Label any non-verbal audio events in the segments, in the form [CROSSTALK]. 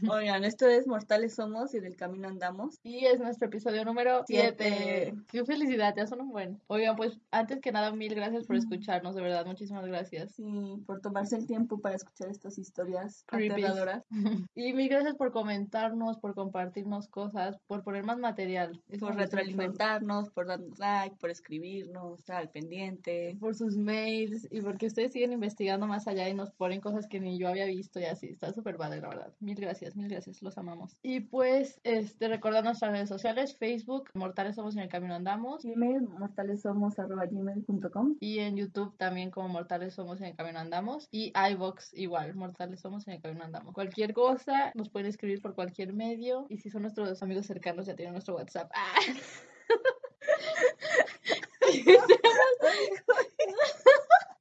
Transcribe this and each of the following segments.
[LAUGHS] Oigan, esto es Mortales Somos y del Camino Andamos. Y es nuestro episodio número 7. Siete. Qué felicidad, ya son un buen. Oigan, pues antes que nada, mil gracias por escucharnos, de verdad, muchísimas gracias. Sí, por tomarse el tiempo para escuchar estas historias Creepy. aterradoras. [LAUGHS] Y mil gracias por comentarnos, por compartirnos cosas, por poner más material. Por retroalimentarnos, por darnos like, por escribirnos, estar al pendiente. Por sus mails y porque ustedes siguen investigando más allá y nos ponen cosas que ni yo había visto y así. Está súper padre, la verdad. Mil gracias, mil gracias, los amamos. Y pues, este, recordar nuestras redes sociales: Facebook, Mortales Somos en el Camino Andamos. Gmail, mortalessomos.gmail.com Y en YouTube también como Mortales Somos en el Camino Andamos. Y iVox igual, Mortales Somos en el Camino Andamos. Cualquier cosa nos pueden escribir por cualquier medio. Y si son nuestros amigos cercanos ya tienen nuestro WhatsApp. [LAUGHS] ¡Ah!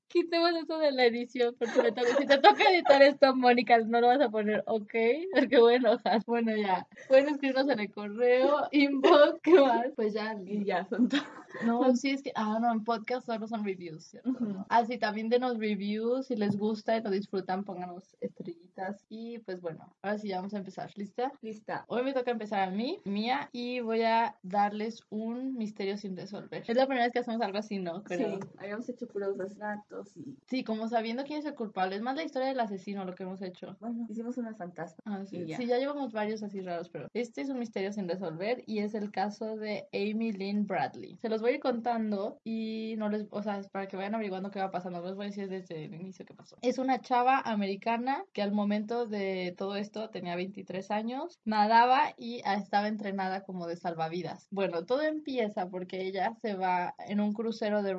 Quitemos eso de la edición porque me toca- si te toca editar esto, Mónica, no lo vas a poner ok, porque voy a enojar. Bueno, ya. Pueden escribirnos en el correo, inbox, ¿qué más? Pues ya, Y ya, son todos. no, sí, es que, ah, no, en podcast solo son reviews, ¿cierto? Ujú. Ah, también denos reviews, si les gusta y lo disfrutan, pónganos estrellitas. Y pues bueno, ahora sí, ya vamos a empezar. ¿Lista? Lista. Hoy me toca empezar a mí, mía, y voy a darles un misterio sin resolver. Es la primera vez que hacemos algo así, ¿no? Creo. Sí, habíamos hecho puros asesinatos y, Sí, como sabiendo quién es el culpable. Es más la historia del asesino lo que hemos hecho. bueno, hicimos una fantasma. Ah, sí. Ya. sí, ya llevamos varios así raros, pero este es un misterio sin resolver y es el caso de Amy Lynn Bradley. Se los voy a ir contando y no les, o sea, para que vayan averiguando qué va pasando, no les voy a decir desde el inicio qué pasó. Es una chava americana que al momento de todo esto tenía 23 años, nadaba y estaba entrenada como de salvavidas. Bueno, todo empieza porque ella se va en un crucero de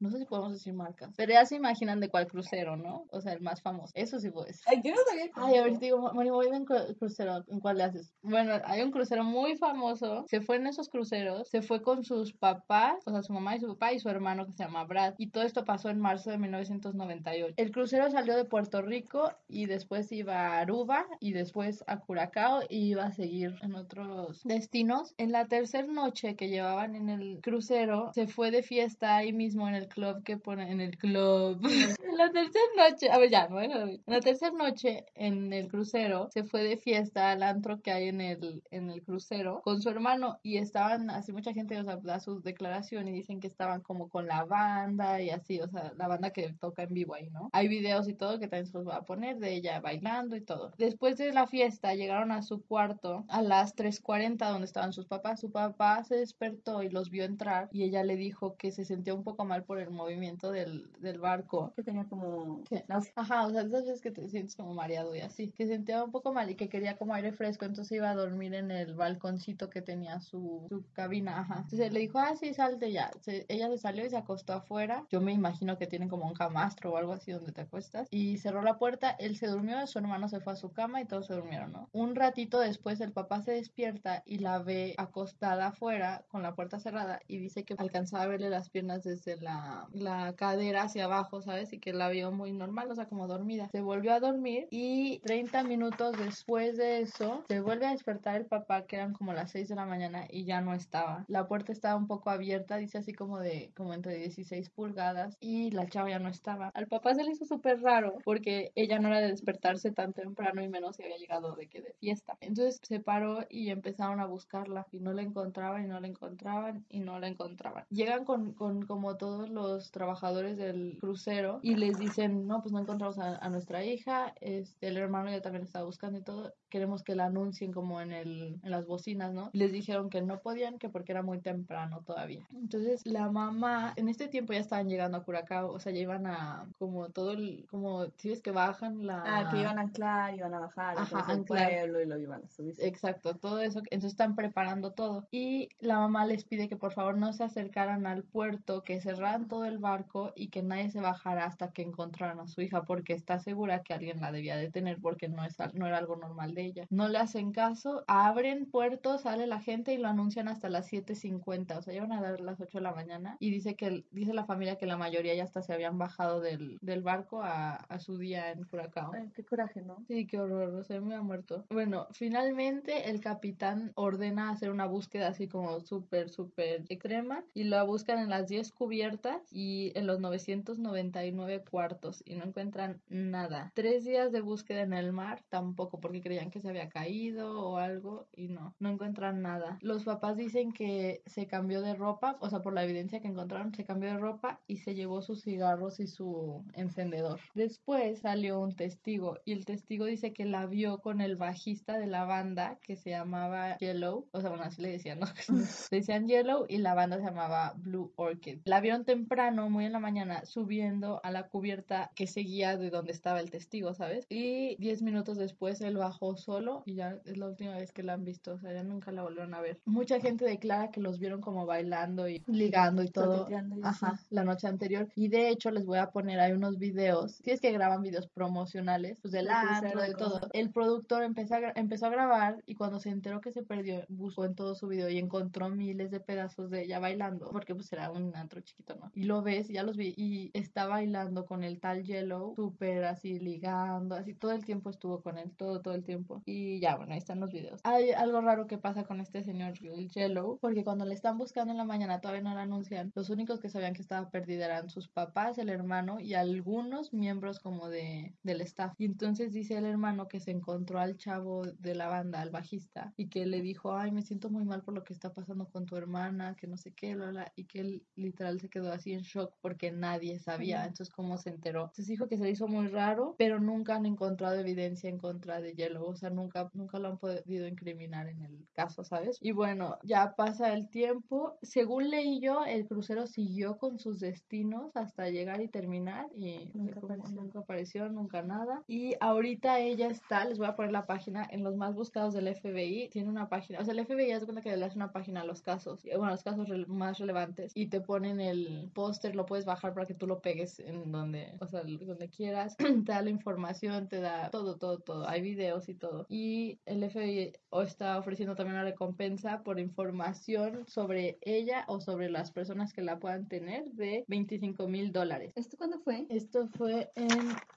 no sé si podemos decir marcas, pero ya se imaginan de cuál crucero, ¿no? O sea, el más famoso. Eso sí puede ser. Ay, yo no sabía. Ay, a ver, te digo, Moni, voy en cru- crucero, ¿en cuál le haces? Bueno, hay un crucero muy famoso, se fue en esos cruceros, se fue con sus papás, o sea, su mamá y su papá y su hermano que se llama Brad, y todo esto pasó en marzo de 1998. El crucero salió de Puerto Rico y después iba a Aruba y después a Curacao y iba a seguir en otros destinos. En la tercera noche que llevaban en el crucero, se fue de fiesta ahí mismo en el club que pone, en el club. [LAUGHS] en la tercera noche, a ver, ya, bueno, en la tercera noche en el crucero se fue de fiesta al antro que hay en el, en el crucero con su hermano y estaban así mucha gente, o sea, da su declaración y dicen que estaban como con la banda y así, o sea, la banda que toca en vivo ahí, ¿no? Hay videos y todo que también se los voy a poner de ella bailando y todo. Después de la fiesta llegaron a su cuarto a las 3.40 donde estaban sus papás. Su papá se despertó y los vio entrar y ella le dijo que se sentía un poco mal por el movimiento del, del barco. Que tenía como. ¿Qué? Ajá, o sea, esas veces que te sientes como mareado y así, que sentía un poco mal y que quería como aire fresco, entonces iba a dormir en el balconcito que tenía su, su cabina, ajá. Entonces le dijo, ah, sí, salte ya. Se- ella se salió y se acostó afuera. Yo me imagino que tienen como un camastro o algo así donde te acuestas. Y cerró la puerta, él se durmió, su hermano se fue a su cama y todos se durmieron, ¿no? Un ratito después el papá se despierta y la ve acostada afuera con la puerta cerrada y dice que alcanzaba a verle las piernas desde la, la cadera hacia abajo, ¿sabes? Y que la vio muy normal, o sea, como dormida. Se volvió a dormir y 30 minutos después de eso se vuelve a despertar el papá, que eran como las 6 de la mañana y ya no estaba. La puerta estaba un poco abierta, dice así como de, como entre 16 pulgadas y la chava ya no estaba. Al papá se le hizo súper raro porque ella no era de despertarse tan temprano y menos si había llegado de que de fiesta. Entonces se paró y empezaron a buscarla y no la encontraban y no la encontraban y no la encontraban. Llegan con, con como todos los trabajadores del crucero y les dicen, no, pues no encontramos a, a nuestra hija, este, el hermano ya también estaba buscando y todo, queremos que la anuncien como en, el, en las bocinas, ¿no? Y les dijeron que no podían, que porque era muy temprano todavía. Entonces la mamá, en este tiempo ya estaban llegando a Curacao, o sea, ya iban a como todo el, como, si ves que bajan la... Ah, que iban a anclar, iban a bajar, Ajá, anclar. pueblo y lo iban a subir. Exacto, todo eso. Entonces están preparando todo. Y la mamá les pide que por favor no se acercaran al puerto, que cerraran todo el barco y que nadie se bajara hasta que encontraran a su hija, porque está segura que alguien la debía detener porque no, es, no era algo normal de ella. No le hacen caso, abren puerto, sale la gente y lo anuncian hasta las 7.50, o sea, llevan a dar las 8 de la mañana y dice que dice la familia que la mayoría ya hasta se habían bajado del, del barco a, a su día en Curacao. Ay, qué coraje, ¿no? Sí, qué horror, o sea, me ha muerto. Bueno, finalmente el capitán ordena hacer una búsqueda así como súper, súper extrema y la buscan en las 10 cubiertas y en los 999 cuartos y no encuentran nada. Tres días de búsqueda en el mar tampoco porque creían que se había caído o algo y no, no encuentran nada. Los papás dicen que se cambió de ropa, o sea, por la evidencia que encontraron, se cambió de ropa y se llevó sus cigarros y su encendedor. Después salió un testigo y el testigo dice que la vio con el bajista de la banda que se llamaba Yellow, o sea, bueno, así le decían, ¿no? [LAUGHS] le decían Yellow y la banda se llamaba Blue Orchid. La vieron temprano, muy en la mañana, subiendo a la cubierta que seguía de donde estaba el testigo, ¿sabes? Y diez minutos después él bajó solo y ya es la última vez que la han visto, o sea, ya nunca la volvieron a ver. Mucha gente declara que los vieron como bailando y ligando y todo. Ajá, la noche anterior. Y de hecho les voy a poner ahí unos videos, si es que graban videos promocionales, pues del antro, de todo. El productor empezó a, empezó a grabar y cuando se enteró que se perdió, buscó en todo su video y encontró miles de pedazos de ella bailando, porque pues era un antro chiquito, ¿no? Y lo ves, ya los vi, y está bailando con el tal Yellow, súper así ligando, así todo el tiempo estuvo con él, todo, todo el tiempo. Y ya, bueno, ahí están los videos. Hay algo raro que pasa con este señor, el Yellow, porque cuando le están buscando en la mañana todavía no lo anuncian. Los únicos que sabían que estaba perdida eran sus papás, el hermano y algunos miembros como de, del staff. Y entonces dice el hermano que se encontró al chavo de la banda, al bajista, y que le dijo, ay, me siento muy mal por lo que está pasando con tu hermana, que no sé qué, bla, y que él literal se quedó así en shock porque nadie sabía. Entonces, ¿cómo se enteró? Entonces dijo que se le hizo muy raro, pero nunca han encontrado evidencia en contra de Yellow, o sea, nunca, nunca lo han podido incriminar en el caso, ¿sabes? Y bueno, ya pasa el tiempo. Según leí yo, el crucero siguió con sus destinos hasta llegar y terminar y nunca, apareció. nunca apareció, nunca nada. Y ahorita ella está, les voy a poner la página, en los más buscados del FBI, tiene una página, o sea, el FBI hace cuenta que le hace una página a los casos, bueno, los casos más relevantes y te ponen el póster, lo puedes bajar para que tú lo pegues en donde, o sea, donde quieras, [CLEARS THROAT] te da la información, te da todo, todo, todo, hay videos y todo. Y el FBI está ofreciendo también una recompensa por información sobre ella o sobre las personas que la puedan tener de 25 mil dólares. ¿Esto cuándo fue? Esto fue en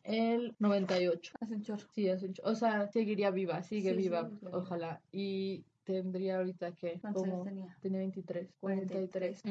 el 98. Hace un chorro. Sí, hace un chorro. O sea, seguiría viva, sigue viva, ojalá. Y tendría ahorita que como tenía? tenía 23 43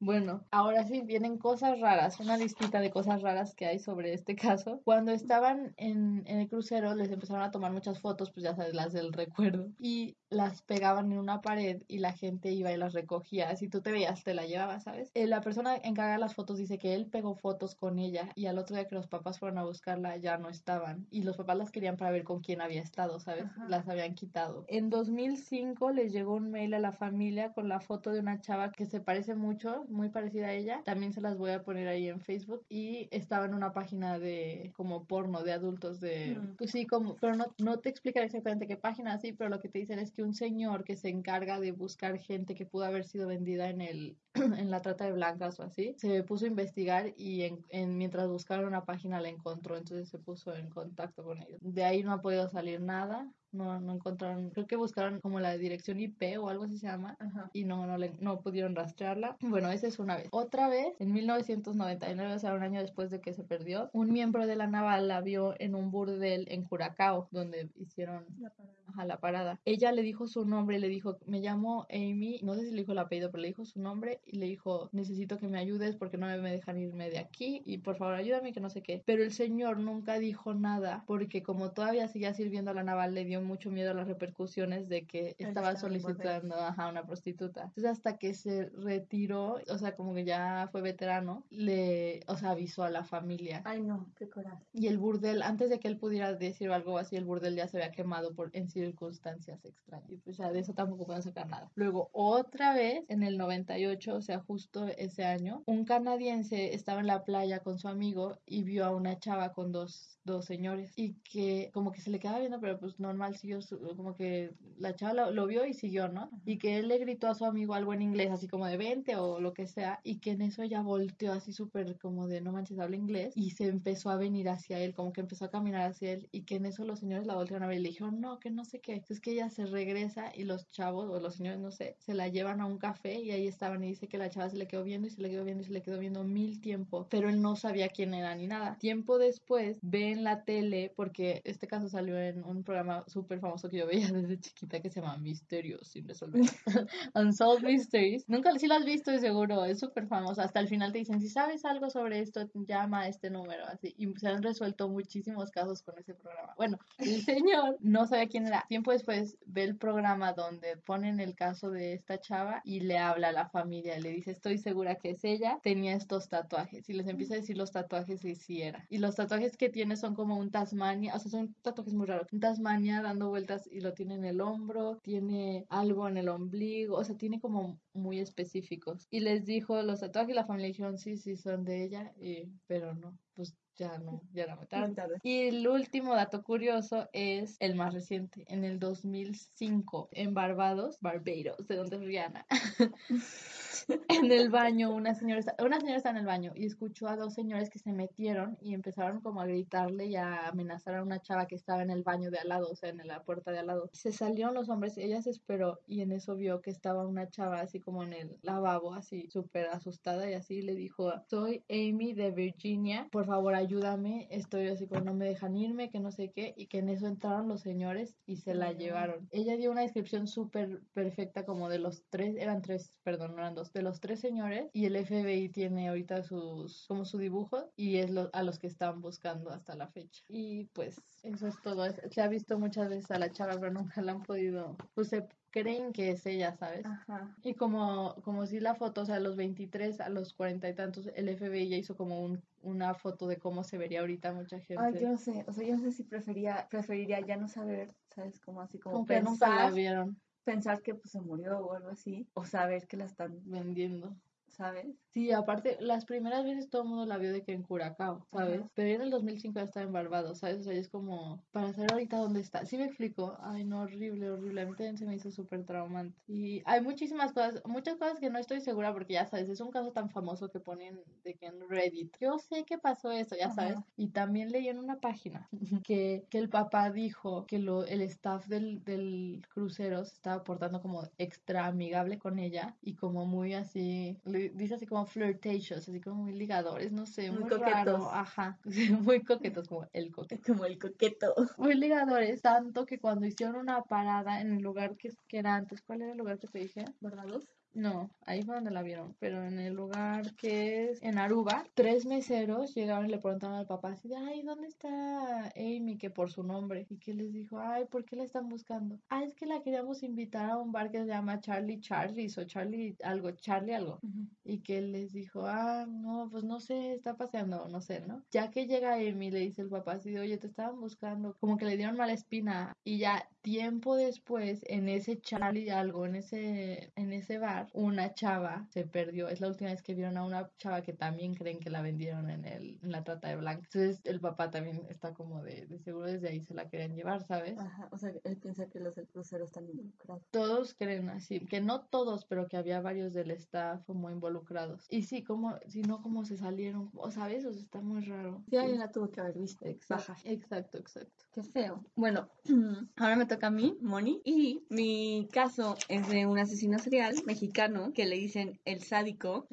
bueno ahora sí vienen cosas raras una listita de cosas raras que hay sobre este caso cuando estaban en, en el crucero les empezaron a tomar muchas fotos pues ya sabes las del recuerdo y las pegaban en una pared y la gente iba y las recogía. Si tú te veías, te la llevabas, ¿sabes? Eh, la persona encargada de las fotos dice que él pegó fotos con ella y al otro día que los papás fueron a buscarla ya no estaban. Y los papás las querían para ver con quién había estado, ¿sabes? Las habían quitado. En 2005 les llegó un mail a la familia con la foto de una chava que se parece mucho, muy parecida a ella. También se las voy a poner ahí en Facebook. Y estaba en una página de como porno de adultos de... Mm. Pues sí, como... Pero no, no te explican exactamente qué página así, pero lo que te dicen es que un señor que se encarga de buscar gente que pudo haber sido vendida en el [CLEARS THROAT] en la trata de blancas o así, se puso a investigar y en, mientras buscaron una página la encontró, entonces se puso en contacto con ellos. De ahí no ha podido salir nada, no, no encontraron, creo que buscaron como la dirección IP o algo así se llama y no, no, le, no pudieron rastrearla. Bueno, esa es una vez. Otra vez, en 1999, o sea, un año después de que se perdió, un miembro de la naval la vio en un burdel en Curacao, donde hicieron la parada. La parada. Ella le dijo su nombre, le dijo, me llamo Amy, no sé si le dijo el apellido, pero le dijo su nombre y le dijo, necesito que me ayudes porque no me dejan irme de aquí y por favor ayúdame que no sé qué. Pero el señor nunca dijo nada porque como todavía seguía sirviendo a la naval le dio mucho miedo a las repercusiones de que estaba solicitando a una prostituta. Entonces hasta que se retiró, o sea, como que ya fue veterano, le, o sea, avisó a la familia. Ay, no, qué coraje. Y el burdel, antes de que él pudiera decir algo así, el burdel ya se había quemado por, en circunstancias extrañas. Y pues ya de eso tampoco pueden sacar nada. Luego, otra vez, en el 98, o sea, justo ese año, un canadiense estaba en la playa con su amigo y vio a una chava con dos dos señores y que como que se le quedaba viendo pero pues normal siguió como que la chava lo, vio y siguió no y que él le gritó a su amigo algo en inglés así como de 20 o lo que sea y que en eso ella volteó así súper como de no manches habla inglés y se empezó a venir hacia él como que empezó a caminar hacia él y que en eso los señores la voltearon a ver y le dijeron no que no sé qué. Es que ella se regresa y los chavos o los señores, no sé, se la llevan a un café y ahí estaban y dice que la chava se le quedó viendo y se le quedó viendo y se le quedó viendo mil tiempo, pero él no sabía quién era ni nada. Tiempo después ve en la tele, porque este caso salió en un programa súper famoso que yo veía [LAUGHS] desde chiquita que se llama Misterios sin resolver. [LAUGHS] Unsolved Mysteries. Nunca, si lo has visto seguro, es súper famoso. Hasta el final te dicen, si sabes algo sobre esto, llama a este número, así. Y se han resuelto muchísimos casos con ese programa. Bueno, el señor no sabía quién era. Tiempo después ve el programa donde ponen el caso de esta chava y le habla a la familia, le dice, estoy segura que es ella, tenía estos tatuajes. Y les empieza a decir los tatuajes y si era. Y los tatuajes que tiene son como un Tasmania, o sea, son tatuajes muy raros. Un Tasmania dando vueltas y lo tiene en el hombro, tiene algo en el ombligo, o sea, tiene como muy específicos. Y les dijo los tatuajes y la familia dijeron, sí, sí, son de ella, y, pero no, pues ya no, ya no tarde. Y el último dato curioso es el más reciente, en el 2005, en Barbados, Barbados, de donde es Rihanna. [LAUGHS] [LAUGHS] en el baño, una señora, una señora está en el baño y escuchó a dos señores que se metieron y empezaron como a gritarle y a amenazar a una chava que estaba en el baño de al lado, o sea, en la puerta de al lado. Se salieron los hombres, ella se esperó y en eso vio que estaba una chava así como en el lavabo, así súper asustada y así le dijo, soy Amy de Virginia, por favor ayúdame, estoy así como no me dejan irme, que no sé qué, y que en eso entraron los señores y se la llevaron. Ella dio una descripción súper perfecta como de los tres, eran tres, perdón, no eran dos, de los tres señores y el FBI tiene ahorita sus, como su dibujo y es lo, a los que están buscando hasta la fecha. Y pues eso es todo. Se ha visto muchas veces a la chava, pero nunca la han podido, pues se creen que es ella, ¿sabes? Ajá. Y como, como si la foto, o sea, a los 23, a los 40 y tantos, el FBI ya hizo como un, una foto de cómo se vería ahorita mucha gente. Ay, yo no sé, o sea, yo no sé si prefería, preferiría ya no saber, ¿sabes? Como así como, como pensar, que nunca la vieron. Pensar que pues se murió o algo así, o saber que la están vendiendo. ¿Sabes? Sí, aparte, las primeras veces todo el mundo la vio de que en Curacao, ¿sabes? Pero en el 2005 ya estaba en Barbados, ¿sabes? O sea, es como, para saber ahorita dónde está. Sí me explico. Ay, no, horrible, horrible. A mí también se me hizo súper traumante. Y hay muchísimas cosas, muchas cosas que no estoy segura porque ya sabes, es un caso tan famoso que ponen de que en Reddit. Yo sé que pasó eso, ya sabes. Y también leí en una página [LAUGHS] que, que el papá dijo que lo, el staff del, del crucero se estaba portando como extra amigable con ella y como muy así, dice así como flirtatious, así como muy ligadores, no sé, muy, coquetos. ajá, [LAUGHS] muy coquetos como el coqueto. [LAUGHS] Como el coqueto. Muy ligadores, tanto que cuando hicieron una parada en el lugar que, que era antes, ¿cuál era el lugar que te dije? ¿Barbados? No, ahí fue donde la vieron, pero en el lugar que es en Aruba, tres meseros llegaron y le preguntaron al papá así de, ay, ¿dónde está Amy? Que por su nombre. Y que les dijo, ay, ¿por qué la están buscando? Ah, es que la queríamos invitar a un bar que se llama Charlie Charlie o Charlie algo, Charlie algo. Y que les dijo, ah, no, pues no sé, está paseando, no sé, ¿no? Ya que llega Amy, le dice el papá así de, oye, te estaban buscando, como que le dieron mala espina. Y ya tiempo después, en ese Charlie algo, en ese, en ese bar, una chava se perdió. Es la última vez que vieron a una chava que también creen que la vendieron en, el, en la trata de blancas. Entonces el papá también está como de, de seguro desde ahí se la querían llevar, ¿sabes? Ajá, o sea, él piensa que los del crucero están involucrados. Todos creen así, que no todos, pero que había varios del staff como involucrados. Y sí, como, si no, como se salieron, o sabes, o sea, está muy raro. Sí, alguien la tuvo que haber visto. Exacto, exacto, exacto. Qué feo. Bueno, [CLEARS THROAT] ahora me toca a mí, Moni, y mi caso es de un asesino serial mexicano que le dicen el sádico.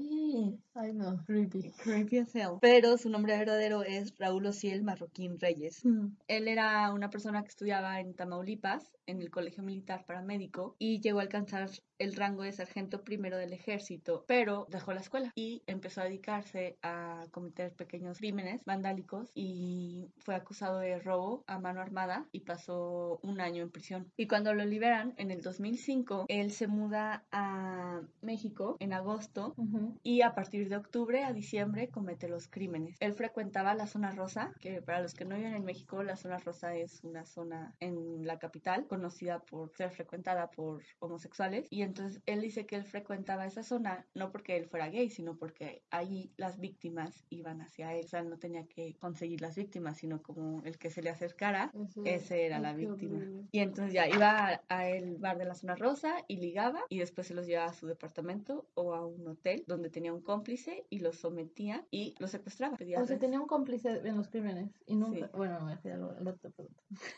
Ay, no, creepy. Creepy as hell. Pero su nombre verdadero es Raúl Ociel Marroquín Reyes. Mm. Él era una persona que estudiaba en Tamaulipas, en el Colegio Militar Paramédico, y llegó a alcanzar el rango de sargento primero del ejército, pero dejó la escuela y empezó a dedicarse a cometer pequeños crímenes vandálicos y fue acusado de robo a mano armada y pasó un año en prisión. Y cuando lo liberan en el 2005, él se muda a México en agosto y a partir de octubre a diciembre comete los crímenes. Él frecuentaba la zona rosa, que para los que no viven en México, la zona rosa es una zona en la capital conocida por ser frecuentada por homosexuales y entonces él dice que él frecuentaba esa zona no porque él fuera gay, sino porque ahí las víctimas iban hacia él. O sea, no tenía que conseguir las víctimas, sino como el que se le acercara, ese era la víctima. Y entonces ya iba a, el bar de la zona rosa y ligaba y después se los llevaba a su departamento o a un hotel donde tenía un cómplice y los sometía y los secuestraba. o sea, tenía un cómplice en los crímenes y nunca, bueno, me lo,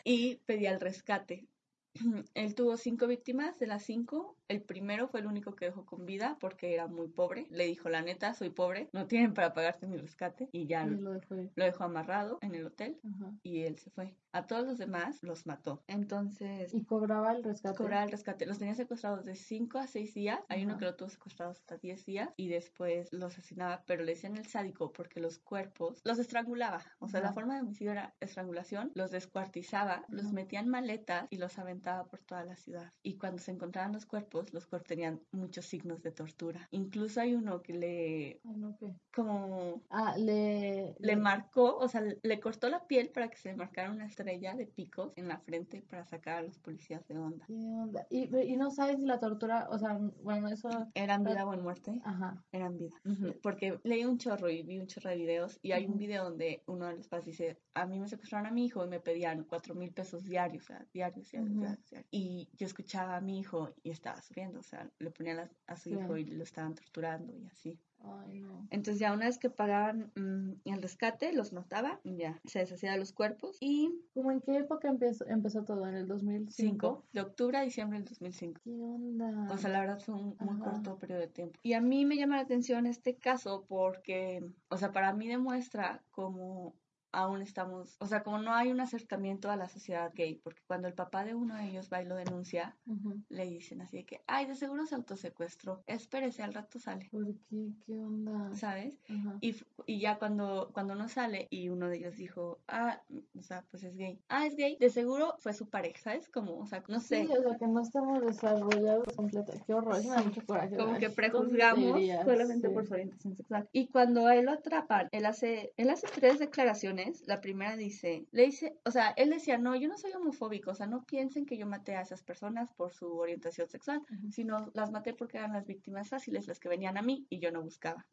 Y pedía el rescate. [CLEARS THROAT] Él tuvo cinco víctimas, de las cinco, el primero fue el único que dejó con vida porque era muy pobre. Le dijo, la neta, soy pobre, no tienen para pagarte mi rescate. Y ya Y lo, lo dejó ir. dejó amarrado en el hotel Ajá. y él se fue. A todos los demás los mató. Entonces, Y cobraba el rescate. cobraba el rescate. Los tenía secuestrados de 5 a 6 días. Hay uno que lo tuvo secuestrado hasta 10 días y después los asesinaba, pero le decían el sádico porque los cuerpos los estrangulaba. O sea, la forma de homicidio era estrangulación, los descuartizaba, los metía en maletas y los aventaba por toda la ciudad. Y cuando se encontraban los cuerpos, los cuerpos tenían muchos signos de tortura. Incluso hay uno que le, Ay, no, ¿qué? como Ah, le... le marcó, o sea, le cortó la piel para que se le marcara una estrella de picos en la frente para sacar a los policías de onda. ¿Qué onda? Y, y no sabes si la tortura, o sea, bueno, eso... ¿Eran vida o en muerte? Ajá. Eran vida. Porque leí un chorro y vi un chorro de videos y hay un video donde uno de los padres dice, a mí me secuestraron a mi hijo y me pedían cuatro mil pesos diarios, o sea, diarios, diarios, Ujú. diarios, diarios. Y yo escuchaba a mi hijo y estaba sufriendo, o sea, le ponían a, a su hijo y lo estaban torturando y así. Ay, no. Entonces ya una vez que pagaban mm, el rescate, los mataba, ya se deshacía de los cuerpos y ¿Cómo en qué época empezó, empezó todo? ¿En el 2005? 5 de octubre a diciembre del 2005. ¿Qué onda? O sea, la verdad fue un muy corto periodo de tiempo. Y a mí me llama la atención este caso porque, o sea, para mí demuestra cómo aún estamos, o sea, como no hay un acercamiento a la sociedad gay, porque cuando el papá de uno de ellos va y lo denuncia, Ujú. le dicen así de que, ay, de seguro se autosecuestró, espérese, al rato sale, ¿Por qué? ¿Qué onda? ¿sabes? Ajá. Y, f- y ya cuando, cuando no sale y uno de ellos dijo, ah, o sea, pues es gay. Ah, es gay. De seguro fue su pareja, ¿sabes? Como, o sea, no sé. Sí, o sea, que no estamos desarrollados completo. Qué horror, Sí, mucho coraje. como que prejuzgamos solamente sí. por su orientación sexual. Y cuando a él lo atrapan, él hace, él hace tres declaraciones. La primera dice, le dice, o sea, él decía, no, yo no soy homofóbico, o sea, no piensen que yo maté a esas personas por su orientación sexual, sino las maté porque eran las víctimas fáciles, las que venían a mí y yo no buscaba.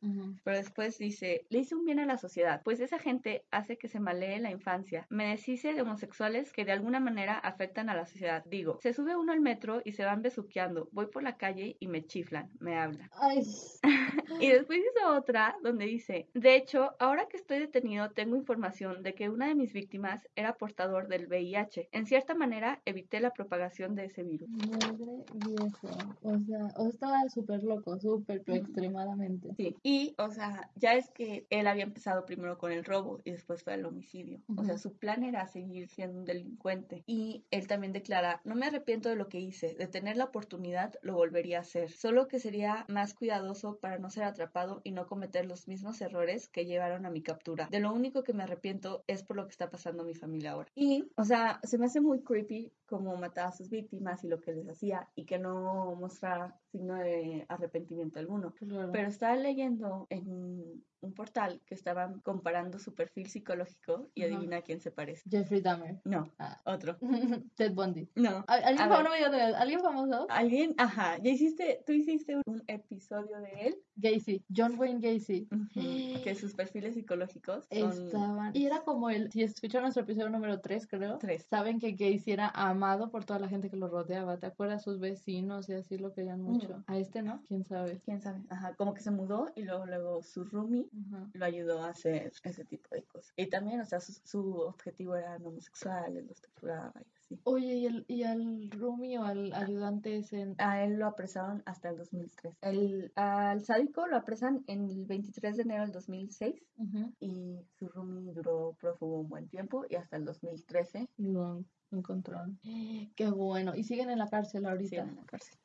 Pero después dice, le hice un bien a la sociedad, pues esa gente hace que se malee la infancia. Me deshice de homosexuales que de alguna manera afectan a la sociedad. Digo, se sube uno al metro y se van besuqueando. Voy por la calle y me chiflan, me hablan. Ay, [LAUGHS] Y después hizo otra donde dice, de hecho, ahora que estoy detenido tengo información de que una de mis víctimas era portador del VIH. En cierta manera, evité la propagación de ese virus. madre. O sea, o estaba súper loco, súper, pero Ujú. extremadamente. Sí, y, o sea, ya es que él había empezado primero con el robo y después fue el homicidio. O sea, su plan era seguir siendo un delincuente. Y él también declara, no me arrepiento de lo que hice, de tener la oportunidad lo volvería a hacer, solo que sería más cuidadoso para no ser atrapado y no cometer los mismos errores que llevaron a mi captura. De lo único que me arrepiento es por lo que está pasando a mi familia ahora. Y, o sea, se me hace muy creepy cómo mataba a sus víctimas y lo que les hacía y que no mostrara signo de arrepentimiento alguno. Claro. Pero estaba leyendo en un portal que estaban comparando su perfil psicológico y adivina a quién se parece. Jeffrey Dahmer. No, Ah. otro. [LAUGHS] Ted Bundy. No. ¿Al- ¿Alguien, A fa- ver. no me digas de él. ¿Alguien famoso? Alguien, ajá, ya hiciste, tú hiciste un episodio de él, Gacy. John Wayne Gacy. que sus perfiles psicológicos son Estaban. Y era como el. Si escucharon nuestro episodio número 3, creo. tres. Saben que Gacy era amado por toda la gente que lo rodeaba. ¿Te acuerdas? Sus vecinos y así lo querían mucho. A este, ¿no? ¿Quién sabe? ¿Quién sabe? Ajá, como que se mudó y luego, luego su roomie Ajá. lo ayudó a hacer ese tipo de cosas. Y también, o sea, su, su objetivo era no homosexual, él los torturaba y así. Oye, ¿y, el, y al roomie o al ayudante ese? A él lo apresaron hasta el 2003. El, al sádico lo apresan en el 23 de enero del 2006 Ujú. y su roomie duró prófugo un buen tiempo y hasta el 2013 Y lo encontraron. Qué bueno. Y siguen en la cárcel ahorita. siguen en la cárcel.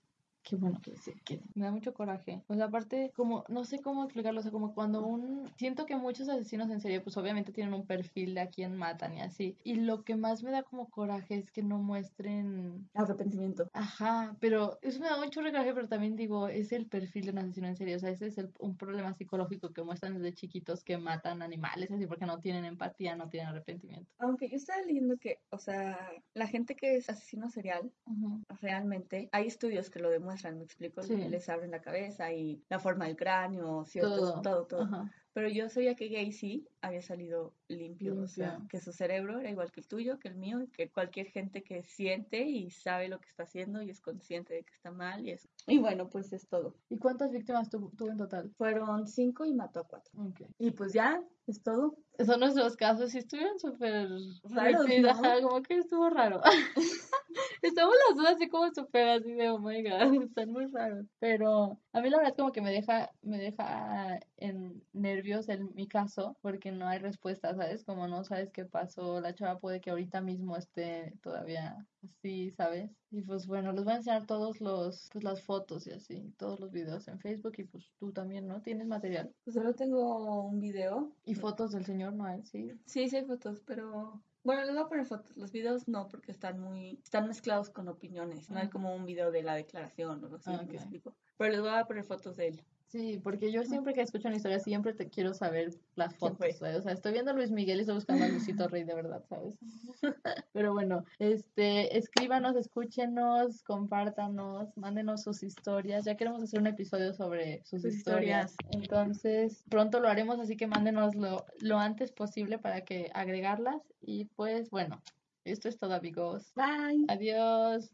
Qué bueno que sí, que me da mucho coraje. O sea, aparte, como, no sé cómo explicarlo, o sea, como cuando un, siento que muchos asesinos en serie, pues obviamente tienen un perfil de a quién matan y así. Y lo que más me da como coraje es que no muestren, Arrepentimiento. ajá, pero eso me da mucho coraje, pero también digo, es el perfil de un asesino en serie, o sea, ese es el, un problema psicológico que muestran desde chiquitos que matan animales, así porque no tienen empatía, no tienen arrepentimiento. Aunque yo estaba leyendo que, o sea, la gente que es asesino serial, Ujú. realmente, hay estudios que lo demuestran, me explico, Sí. les abren la cabeza y la forma del cráneo, ciertos, Todo. todo, todo. Ajá. Pero yo sabía que Gacy había salido limpio, o sea, Limpio. que su cerebro era igual que el tuyo, que el mío, que cualquier gente que siente y sabe lo que está haciendo y es consciente de que está mal y eso. Y bueno, pues es todo. ¿Y cuántas víctimas tuvo, tuvo en total? Fueron cinco y mató a cuatro. Ok. Y pues ya, es todo. Son nuestros casos, si estuvieron súper Raros, como que estuvo raro. [LAUGHS] Estamos las dos así como súper así de, oh my god, [LAUGHS] están muy raros. Pero a mí la verdad es como que me deja, me deja en nervios en mi caso, porque no hay respuesta, ¿sabes? Como no sabes qué pasó, la chava puede que ahorita mismo esté todavía así, ¿sabes? Y pues bueno, les voy a enseñar todos los, pues las fotos y así, todos los videos en Facebook y pues tú también, ¿no? ¿Tienes material? Pues solo tengo un video. Y fotos del señor Noel, sí. Sí, sí hay fotos, pero bueno, les voy a poner fotos. Los videos no, porque están muy, están mezclados con opiniones. No hay Ah. como un video de la declaración o algo así, Ah, me ok. explico. Pero les voy a poner fotos de él. Sí, porque yo siempre que escucho una historia siempre te quiero saber las fotos, ¿sabes? O sea, estoy viendo a Luis Miguel y estoy buscando a Luisito Rey de verdad, ¿sabes? [LAUGHS] Pero bueno, este, escríbanos, escúchenos, compártanos, mándenos sus historias. Ya queremos hacer un episodio sobre sus, Sus historias. Entonces, pronto lo haremos, así que mándenoslo lo antes posible para que agregarlas. Y pues, bueno, esto es todo, amigos. Bye. Adiós.